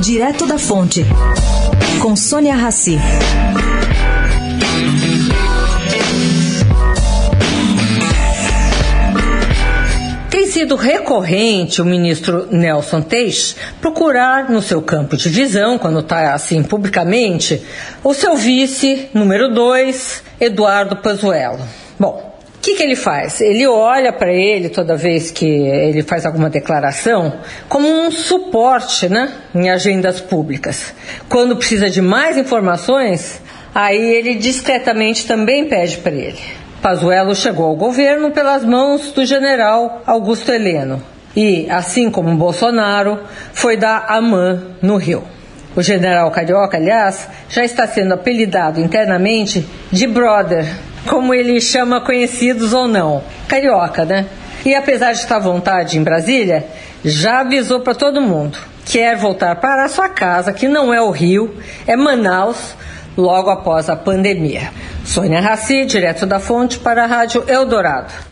Direto da Fonte, com Sônia Rassi. Tem sido recorrente o ministro Nelson Teix procurar no seu campo de visão, quando está assim publicamente, o seu vice número 2, Eduardo Pazuello. Bom, o que, que, ele faz? Ele olha para ele toda vez que ele faz alguma declaração como um suporte né, em agendas públicas. Quando precisa de mais informações, aí ele discretamente também pede para ele. Pazuello chegou ao governo pelas mãos do general Augusto Heleno e, assim como Bolsonaro, foi da AMAN no Rio. O general Carioca, aliás, já está sendo apelidado internamente de brother, como ele chama conhecidos ou não. Carioca, né? E apesar de estar à vontade em Brasília, já avisou para todo mundo. Quer voltar para a sua casa, que não é o Rio, é Manaus, logo após a pandemia. Sônia Raci, direto da fonte para a Rádio Eldorado.